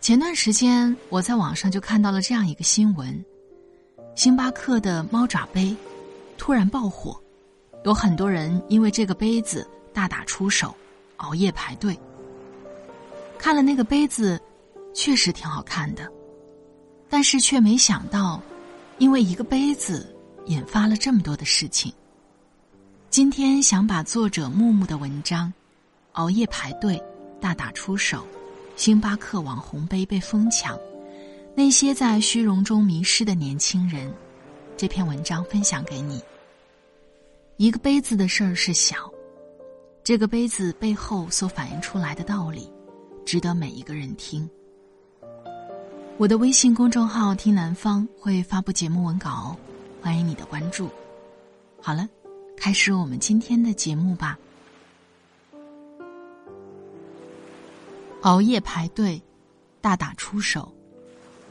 前段时间，我在网上就看到了这样一个新闻：星巴克的猫爪杯突然爆火，有很多人因为这个杯子大打出手，熬夜排队。看了那个杯子，确实挺好看的，但是却没想到，因为一个杯子引发了这么多的事情。今天想把作者木木的文章《熬夜排队，大打出手》。星巴克网红杯被疯抢，那些在虚荣中迷失的年轻人，这篇文章分享给你。一个杯子的事儿是小，这个杯子背后所反映出来的道理，值得每一个人听。我的微信公众号“听南方”会发布节目文稿，欢迎你的关注。好了，开始我们今天的节目吧。熬夜排队，大打出手，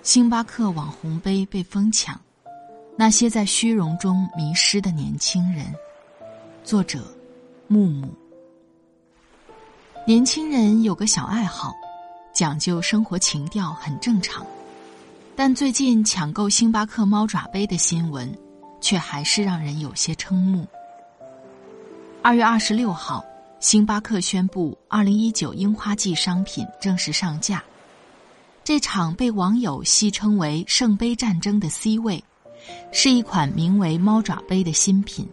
星巴克网红杯被疯抢，那些在虚荣中迷失的年轻人。作者：木木。年轻人有个小爱好，讲究生活情调很正常，但最近抢购星巴克猫爪杯的新闻，却还是让人有些瞠目。二月二十六号。星巴克宣布，二零一九樱花季商品正式上架。这场被网友戏称为“圣杯战争”的 C 位，是一款名为“猫爪杯”的新品。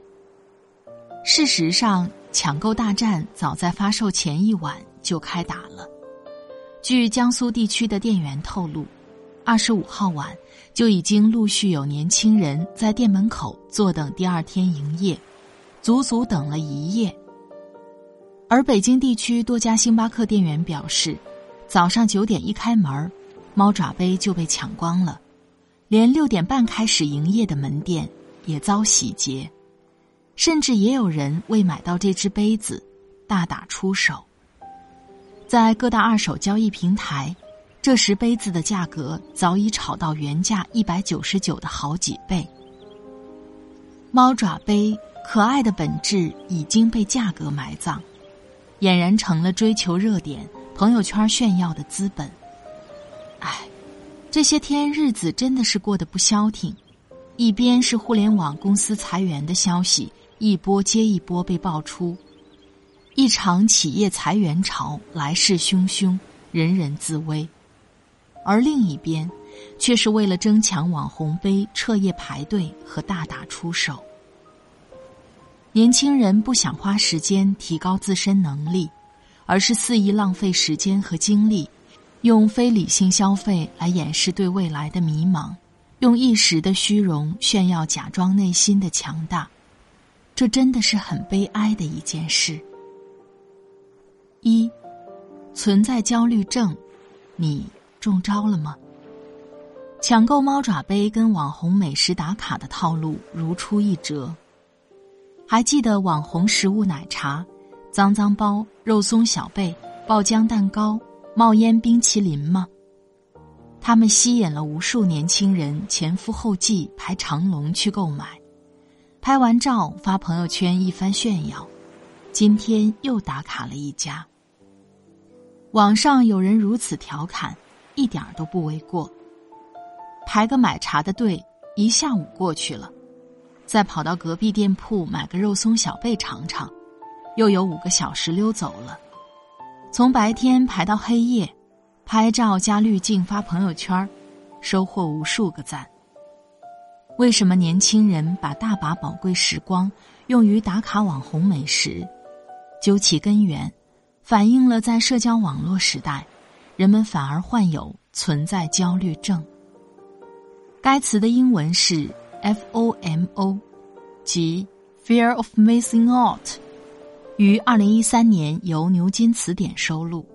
事实上，抢购大战早在发售前一晚就开打了。据江苏地区的店员透露，二十五号晚就已经陆续有年轻人在店门口坐等第二天营业，足足等了一夜。而北京地区多家星巴克店员表示，早上九点一开门，猫爪杯就被抢光了，连六点半开始营业的门店也遭洗劫，甚至也有人为买到这只杯子大打出手。在各大二手交易平台，这时杯子的价格早已炒到原价一百九十九的好几倍。猫爪杯可爱的本质已经被价格埋葬。俨然成了追求热点、朋友圈炫耀的资本。唉，这些天日子真的是过得不消停。一边是互联网公司裁员的消息，一波接一波被爆出，一场企业裁员潮来势汹汹，人人自危；而另一边，却是为了争抢网红杯彻夜排队和大打出手。年轻人不想花时间提高自身能力，而是肆意浪费时间和精力，用非理性消费来掩饰对未来的迷茫，用一时的虚荣炫耀假装内心的强大，这真的是很悲哀的一件事。一，存在焦虑症，你中招了吗？抢购猫爪杯跟网红美食打卡的套路如出一辙。还记得网红食物奶茶、脏脏包、肉松小贝、爆浆蛋糕、冒烟冰淇淋吗？他们吸引了无数年轻人前赴后继排长龙去购买，拍完照发朋友圈一番炫耀。今天又打卡了一家。网上有人如此调侃，一点都不为过。排个买茶的队一下午过去了。再跑到隔壁店铺买个肉松小贝尝尝，又有五个小时溜走了。从白天排到黑夜，拍照加滤镜发朋友圈，收获无数个赞。为什么年轻人把大把宝贵时光用于打卡网红美食？究其根源，反映了在社交网络时代，人们反而患有存在焦虑症。该词的英文是 FOMO，即 Fear of Missing Out，于二零一三年由牛津词典收录。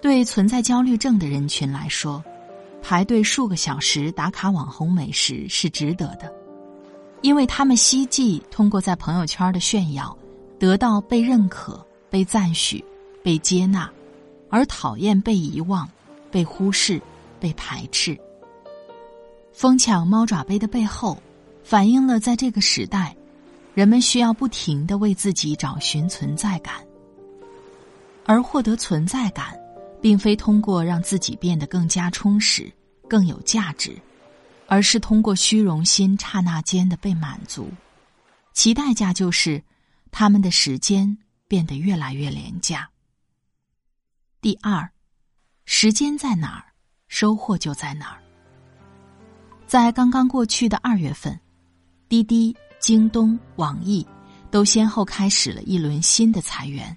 对存在焦虑症的人群来说，排队数个小时打卡网红美食是值得的，因为他们希冀通过在朋友圈的炫耀，得到被认可、被赞许、被接纳，而讨厌被遗忘、被忽视、被排斥。疯抢猫爪杯的背后，反映了在这个时代，人们需要不停的为自己找寻存在感，而获得存在感。并非通过让自己变得更加充实、更有价值，而是通过虚荣心刹那间的被满足，其代价就是他们的时间变得越来越廉价。第二，时间在哪儿，收获就在哪儿。在刚刚过去的二月份，滴滴、京东、网易都先后开始了一轮新的裁员，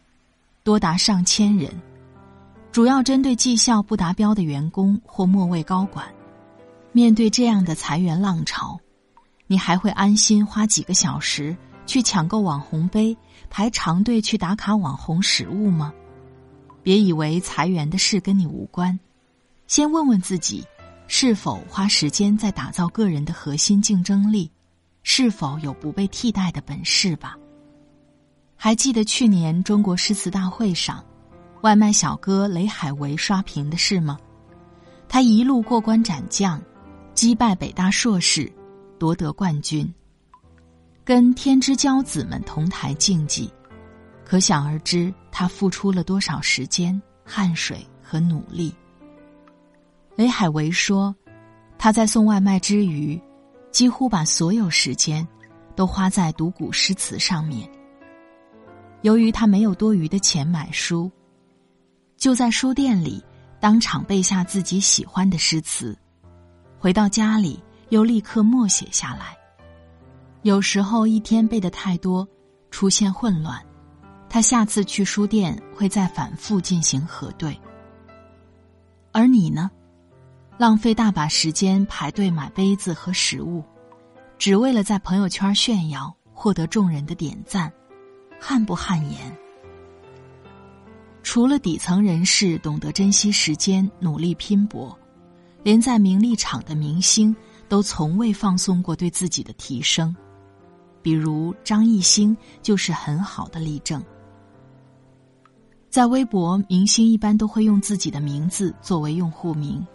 多达上千人。主要针对绩效不达标的员工或末位高管。面对这样的裁员浪潮，你还会安心花几个小时去抢购网红杯、排长队去打卡网红食物吗？别以为裁员的事跟你无关，先问问自己，是否花时间在打造个人的核心竞争力，是否有不被替代的本事吧。还记得去年中国诗词大会上？外卖小哥雷海为刷屏的事吗？他一路过关斩将，击败北大硕士，夺得冠军，跟天之骄子们同台竞技，可想而知他付出了多少时间、汗水和努力。雷海为说，他在送外卖之余，几乎把所有时间都花在读古诗词上面。由于他没有多余的钱买书。就在书店里，当场背下自己喜欢的诗词，回到家里又立刻默写下来。有时候一天背的太多，出现混乱，他下次去书店会再反复进行核对。而你呢，浪费大把时间排队买杯子和食物，只为了在朋友圈炫耀，获得众人的点赞，汗不汗颜？除了底层人士懂得珍惜时间、努力拼搏，连在名利场的明星都从未放松过对自己的提升。比如张艺兴就是很好的例证。在微博，明星一般都会用自己的名字作为用户名，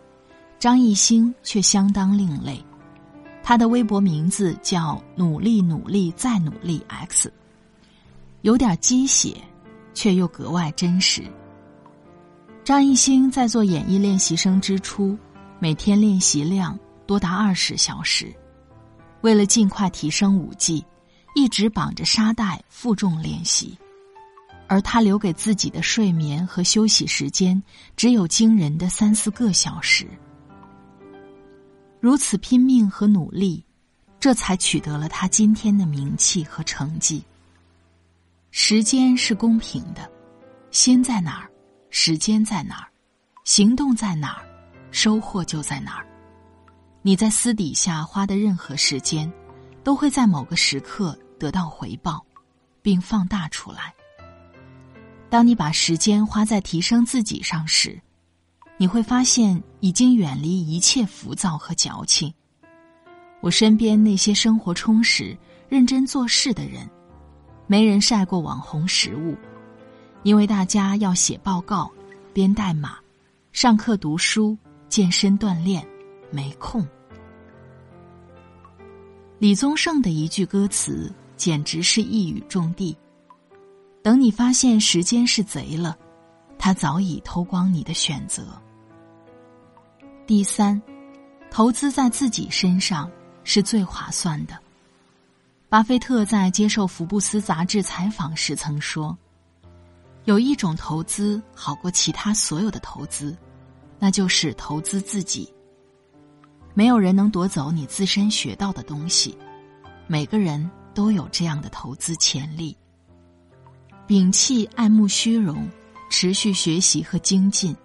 张艺兴却相当另类。他的微博名字叫“努力努力再努力 X”，有点鸡血。却又格外真实。张艺兴在做演艺练习生之初，每天练习量多达二十小时，为了尽快提升舞技，一直绑着沙袋负重练习，而他留给自己的睡眠和休息时间只有惊人的三四个小时。如此拼命和努力，这才取得了他今天的名气和成绩。时间是公平的，心在哪儿，时间在哪儿，行动在哪儿，收获就在哪儿。你在私底下花的任何时间，都会在某个时刻得到回报，并放大出来。当你把时间花在提升自己上时，你会发现已经远离一切浮躁和矫情。我身边那些生活充实、认真做事的人。没人晒过网红食物，因为大家要写报告、编代码、上课读书、健身锻炼，没空。李宗盛的一句歌词简直是一语中的：等你发现时间是贼了，他早已偷光你的选择。第三，投资在自己身上是最划算的。巴菲特在接受福布斯杂志采访时曾说：“有一种投资好过其他所有的投资，那就是投资自己。没有人能夺走你自身学到的东西，每个人都有这样的投资潜力。摒弃爱慕虚荣，持续学习和精进，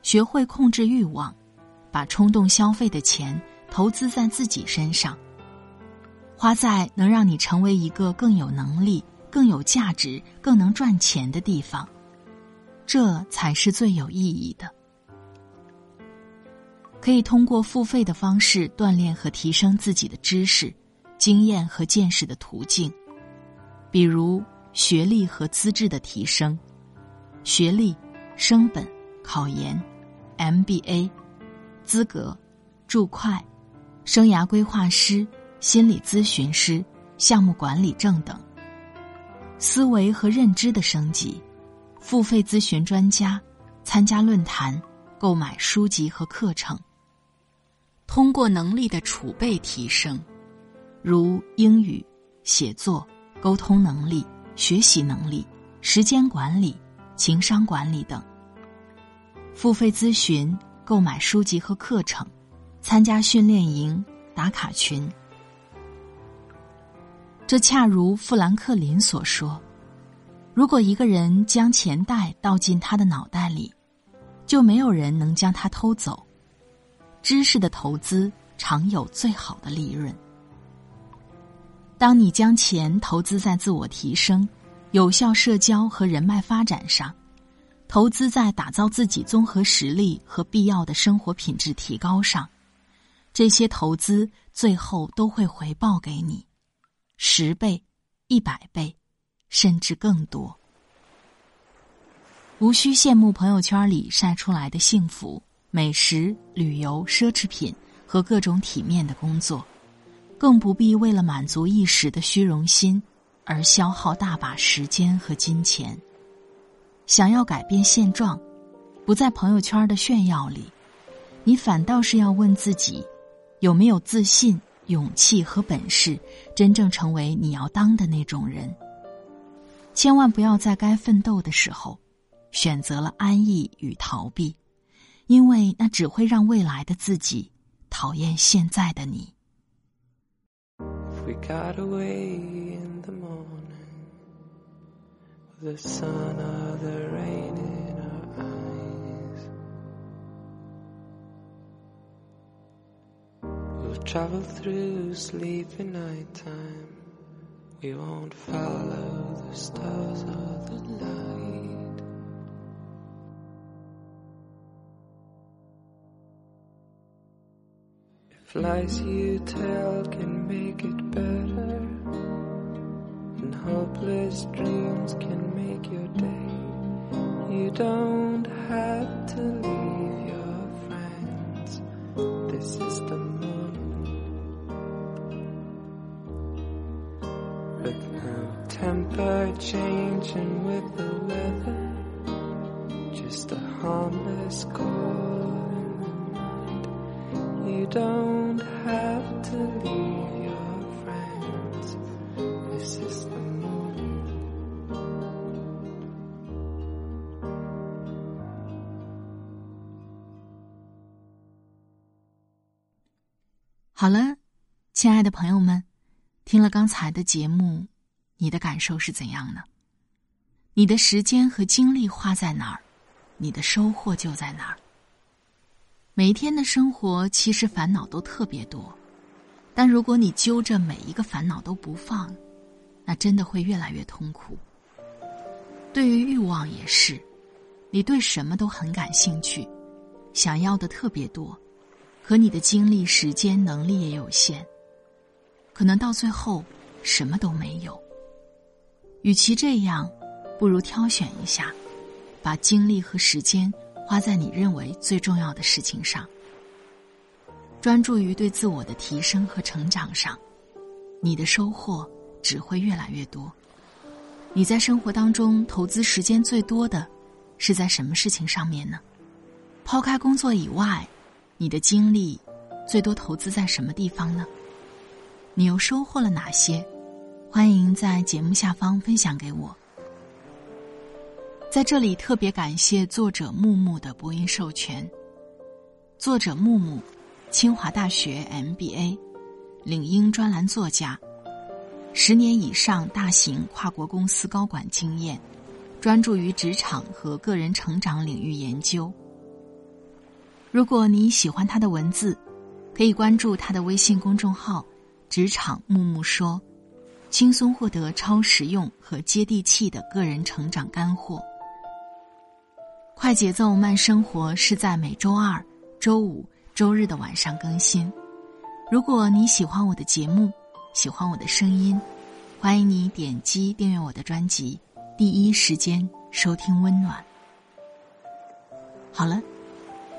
学会控制欲望，把冲动消费的钱投资在自己身上，花在能让你成为一个更有能力、更有价值、更能赚钱的地方，这才是最有意义的。可以通过付费的方式锻炼和提升自己的知识、经验和见识的途径，比如学历和资质的提升，学历、升本、考研、MBA、资格、注会、生涯规划师、心理咨询师、项目管理证等；思维和认知的升级，付费咨询专家、参加论坛、购买书籍和课程。通过能力的储备提升，如英语、写作、沟通能力、学习能力、时间管理、情商管理等。付费咨询、购买书籍和课程，参加训练营、打卡群。这恰如富兰克林所说：“如果一个人将钱袋倒进他的脑袋里，就没有人能将它偷走。”知识的投资常有最好的利润。当你将钱投资在自我提升、有效社交和人脉发展上，投资在打造自己综合实力和必要的生活品质提高上，这些投资最后都会回报给你十倍、一百倍，甚至更多。无需羡慕朋友圈里晒出来的幸福。美食、旅游、奢侈品和各种体面的工作，更不必为了满足一时的虚荣心而消耗大把时间和金钱。想要改变现状，不在朋友圈的炫耀里，你反倒是要问自己：有没有自信、勇气和本事，真正成为你要当的那种人？千万不要在该奋斗的时候，选择了安逸与逃避。因为那只会让未来的自己讨厌现在的你。the sun or the rain in our eyes. We'll travel through sleepy nighttime. We won't follow the stars or the light. If lies you tell can be 好了，亲爱的朋友们，听了刚才的节目，你的感受是怎样呢？你的时间和精力花在哪儿，你的收获就在哪儿。每一天的生活其实烦恼都特别多，但如果你揪着每一个烦恼都不放，那真的会越来越痛苦。对于欲望也是，你对什么都很感兴趣，想要的特别多，可你的精力、时间、能力也有限，可能到最后什么都没有。与其这样，不如挑选一下，把精力和时间。花在你认为最重要的事情上，专注于对自我的提升和成长上，你的收获只会越来越多。你在生活当中投资时间最多的，是在什么事情上面呢？抛开工作以外，你的精力最多投资在什么地方呢？你又收获了哪些？欢迎在节目下方分享给我。在这里特别感谢作者木木的播音授权，作者木木，清华大学 MBA，领英专栏作家，十年以上大型跨国公司高管经验，专注于职场和个人成长领域研究。如果你喜欢他的文字，可以关注他的微信公众号“职场木木说”，轻松获得超实用和接地气的个人成长干货。快节奏慢生活是在每周二、周五、周日的晚上更新。如果你喜欢我的节目，喜欢我的声音，欢迎你点击订阅我的专辑，第一时间收听温暖。好了，